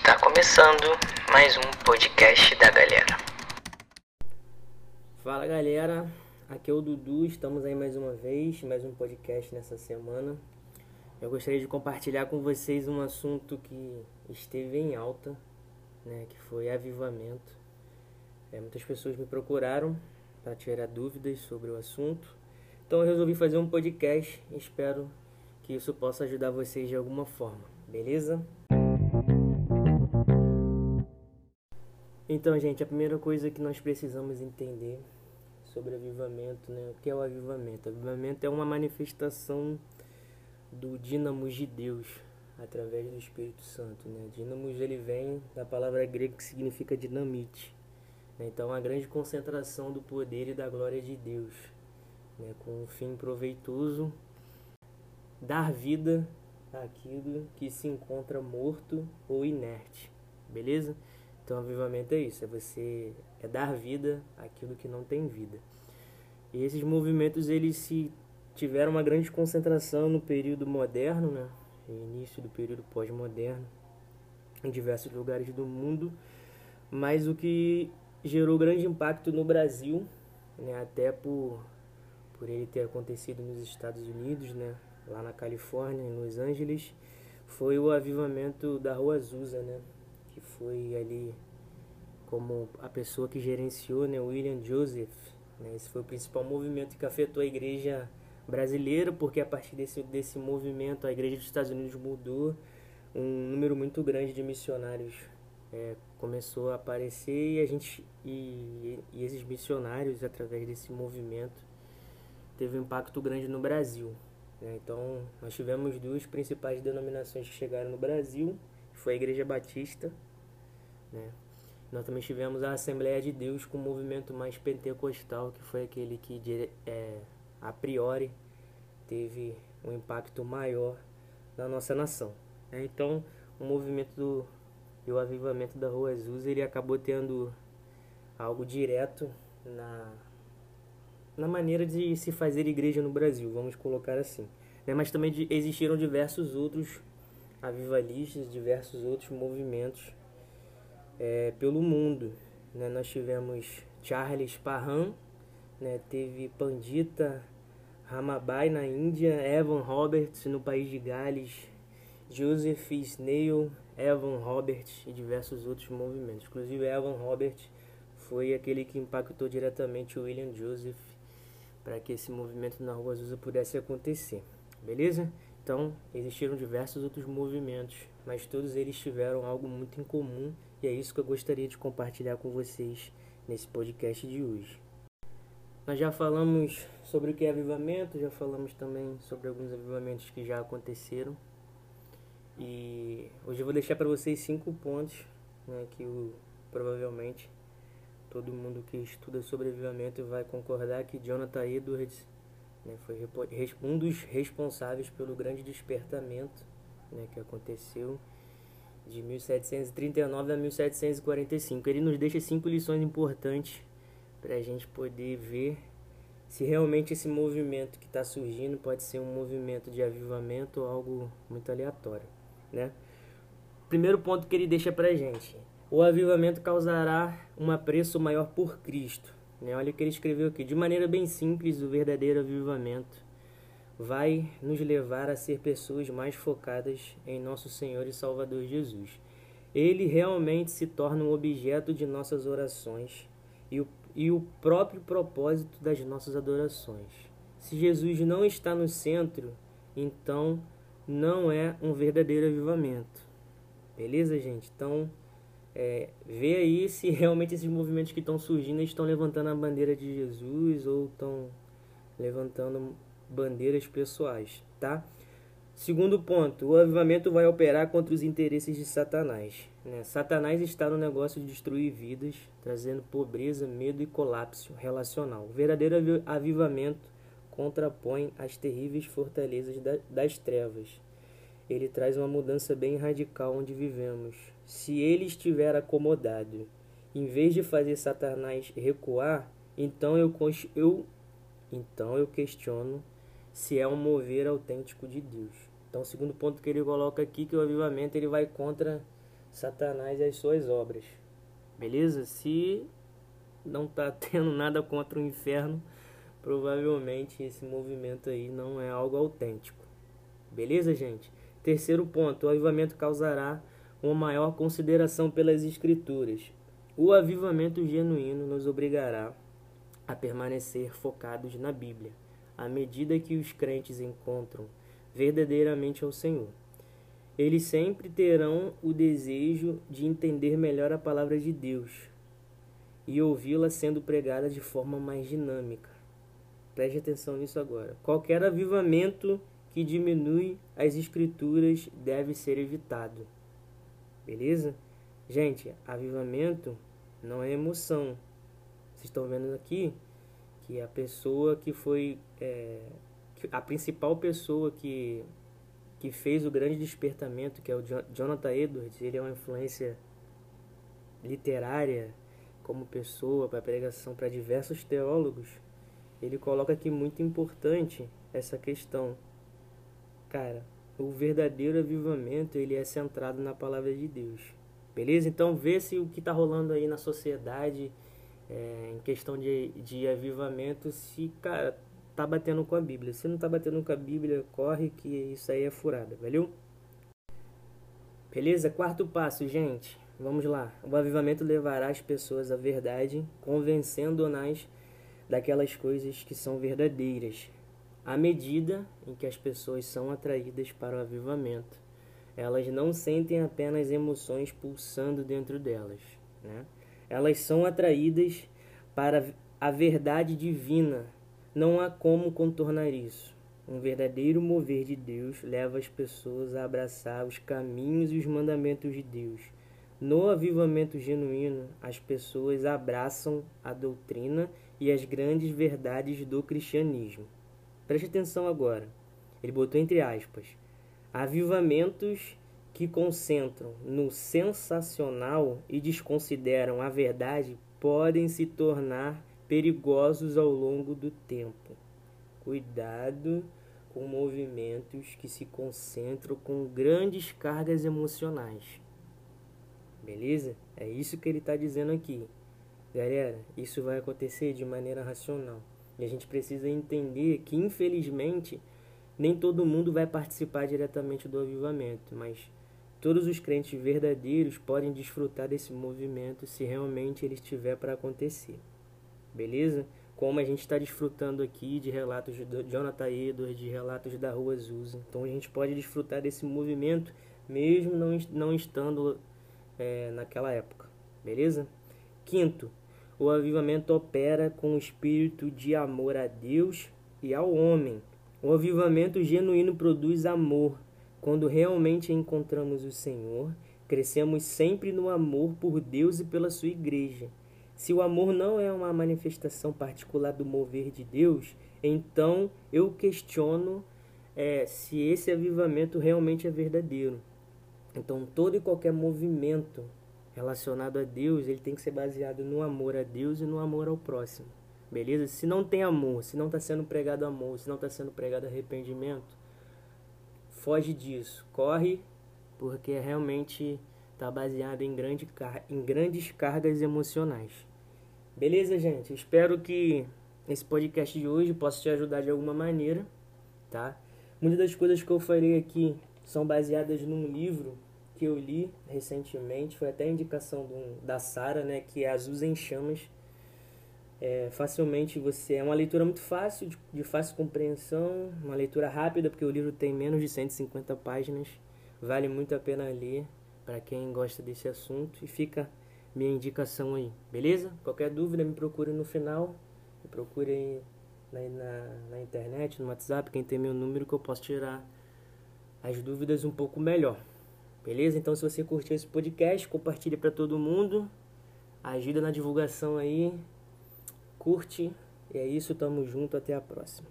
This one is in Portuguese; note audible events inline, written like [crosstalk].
Está começando mais um podcast da galera. Fala galera, aqui é o Dudu, estamos aí mais uma vez, mais um podcast nessa semana. Eu gostaria de compartilhar com vocês um assunto que esteve em alta, né, que foi avivamento. É, muitas pessoas me procuraram para tirar dúvidas sobre o assunto, então eu resolvi fazer um podcast. Espero que isso possa ajudar vocês de alguma forma, beleza? Então, gente, a primeira coisa que nós precisamos entender sobre avivamento, né? O que é o avivamento? O avivamento é uma manifestação do dínamos de Deus através do Espírito Santo, né? Dínamos ele vem da palavra grega que significa dinamite. Né? Então, a grande concentração do poder e da glória de Deus, né? com um fim proveitoso, dar vida àquilo que se encontra morto ou inerte, beleza? Então, avivamento é isso, é você é dar vida àquilo que não tem vida. E esses movimentos eles se tiveram uma grande concentração no período moderno, né? Início do período pós-moderno, em diversos lugares do mundo, mas o que gerou grande impacto no Brasil, né? Até por por ele ter acontecido nos Estados Unidos, né? Lá na Califórnia, em Los Angeles, foi o avivamento da Rua Azusa, né? Que foi ali como a pessoa que gerenciou, né, William Joseph. Né, esse foi o principal movimento que afetou a igreja brasileira, porque a partir desse, desse movimento a igreja dos Estados Unidos mudou, um número muito grande de missionários é, começou a aparecer e a gente e, e esses missionários através desse movimento teve um impacto grande no Brasil. Né? Então nós tivemos duas principais denominações que chegaram no Brasil foi a Igreja Batista, né? Nós também tivemos a Assembleia de Deus com um movimento mais pentecostal, que foi aquele que é, a priori teve um impacto maior na nossa nação. Né? Então, o movimento do, e o avivamento da Rua Jesus, ele acabou tendo algo direto na, na maneira de se fazer igreja no Brasil, vamos colocar assim. Né? Mas também de, existiram diversos outros avivalistas, diversos outros movimentos é, pelo mundo. Né? Nós tivemos Charles Parham, né? teve Pandita Ramabai na Índia, Evan Roberts no país de Gales, Joseph Snail, Evan Roberts e diversos outros movimentos. Inclusive Evan Roberts foi aquele que impactou diretamente o William Joseph para que esse movimento na Rua Azusa pudesse acontecer. Beleza? Então, existiram diversos outros movimentos, mas todos eles tiveram algo muito em comum e é isso que eu gostaria de compartilhar com vocês nesse podcast de hoje. Nós já falamos sobre o que é avivamento, já falamos também sobre alguns avivamentos que já aconteceram. E hoje eu vou deixar para vocês cinco pontos né, que o, provavelmente todo mundo que estuda sobre avivamento vai concordar que Jonathan Edwards né, foi um dos responsáveis pelo grande despertamento né, que aconteceu de 1739 a 1745. Ele nos deixa cinco lições importantes para a gente poder ver se realmente esse movimento que está surgindo pode ser um movimento de avivamento ou algo muito aleatório, né? Primeiro ponto que ele deixa para a gente: o avivamento causará um apreço maior por Cristo. Né? Olha o que ele escreveu aqui. De maneira bem simples, o verdadeiro avivamento vai nos levar a ser pessoas mais focadas em nosso Senhor e Salvador Jesus. Ele realmente se torna um objeto de nossas orações e o, e o próprio propósito das nossas adorações. Se Jesus não está no centro, então não é um verdadeiro avivamento. Beleza, gente? Então, é, ver aí se realmente esses movimentos que estão surgindo estão levantando a bandeira de Jesus ou estão levantando bandeiras pessoais, tá? Segundo ponto, o avivamento vai operar contra os interesses de Satanás. Né? Satanás está no negócio de destruir vidas, trazendo pobreza, medo e colapso relacional. O verdadeiro avivamento contrapõe as terríveis fortalezas das trevas ele traz uma mudança bem radical onde vivemos. Se ele estiver acomodado, em vez de fazer Satanás recuar, então eu, eu, então eu questiono se é um mover autêntico de Deus. Então, o segundo ponto que ele coloca aqui que o avivamento ele vai contra Satanás e as suas obras. Beleza? Se não tá [laughs] tendo nada contra o inferno, provavelmente esse movimento aí não é algo autêntico. Beleza, gente? Terceiro ponto, o avivamento causará uma maior consideração pelas escrituras. O avivamento genuíno nos obrigará a permanecer focados na Bíblia, à medida que os crentes encontram verdadeiramente ao Senhor. Eles sempre terão o desejo de entender melhor a palavra de Deus e ouvi-la sendo pregada de forma mais dinâmica. Preste atenção nisso agora. Qualquer avivamento que diminui as escrituras deve ser evitado. Beleza? Gente, avivamento não é emoção. Vocês estão vendo aqui que a pessoa que foi. É, a principal pessoa que, que fez o grande despertamento, que é o Jonathan Edwards, ele é uma influência literária como pessoa para pregação para diversos teólogos. Ele coloca aqui muito importante essa questão. Cara, o verdadeiro avivamento ele é centrado na palavra de Deus. Beleza? Então vê se o que está rolando aí na sociedade é, em questão de, de avivamento, se, cara, tá batendo com a Bíblia. Se não tá batendo com a Bíblia, corre que isso aí é furada, valeu? Beleza? Quarto passo, gente. Vamos lá. O avivamento levará as pessoas à verdade, convencendo-nas daquelas coisas que são verdadeiras, à medida em que as pessoas são atraídas para o avivamento. Elas não sentem apenas emoções pulsando dentro delas, né? Elas são atraídas para a verdade divina. Não há como contornar isso. Um verdadeiro mover de Deus leva as pessoas a abraçar os caminhos e os mandamentos de Deus. No avivamento genuíno, as pessoas abraçam a doutrina e as grandes verdades do cristianismo. Preste atenção agora. Ele botou entre aspas: avivamentos que concentram no sensacional e desconsideram a verdade podem se tornar perigosos ao longo do tempo. Cuidado com movimentos que se concentram com grandes cargas emocionais. Beleza? É isso que ele está dizendo aqui. Galera, isso vai acontecer de maneira racional. E a gente precisa entender que, infelizmente, nem todo mundo vai participar diretamente do avivamento, mas todos os crentes verdadeiros podem desfrutar desse movimento se realmente ele estiver para acontecer. Beleza? Como a gente está desfrutando aqui de relatos de Jonathan Edwards, de relatos da Rua Azusa. Então a gente pode desfrutar desse movimento mesmo não, não estando é, naquela época. Beleza? Quinto, o avivamento opera com o espírito de amor a Deus e ao homem. O avivamento genuíno produz amor. Quando realmente encontramos o Senhor, crescemos sempre no amor por Deus e pela sua igreja. Se o amor não é uma manifestação particular do mover de Deus, então eu questiono é, se esse avivamento realmente é verdadeiro. Então, todo e qualquer movimento relacionado a Deus, ele tem que ser baseado no amor a Deus e no amor ao próximo. Beleza? Se não tem amor, se não está sendo pregado amor, se não está sendo pregado arrependimento, foge disso. Corre, porque realmente está baseado em, grande em grandes cargas emocionais. Beleza, gente? Espero que esse podcast de hoje possa te ajudar de alguma maneira, tá? Muitas das coisas que eu falei aqui são baseadas num livro que eu li recentemente, foi até a indicação do, da Sara, né, que é Azul em Chamas. É, facilmente você é uma leitura muito fácil, de, de, fácil compreensão, uma leitura rápida, porque o livro tem menos de 150 páginas. Vale muito a pena ler para quem gosta desse assunto e fica minha indicação aí, beleza? Qualquer dúvida me procure no final, me procure aí na, na, na internet, no WhatsApp, quem tem meu número que eu posso tirar as dúvidas um pouco melhor. Beleza? Então, se você curtiu esse podcast, compartilhe para todo mundo. Ajuda na divulgação aí. Curte. E é isso, tamo junto, até a próxima.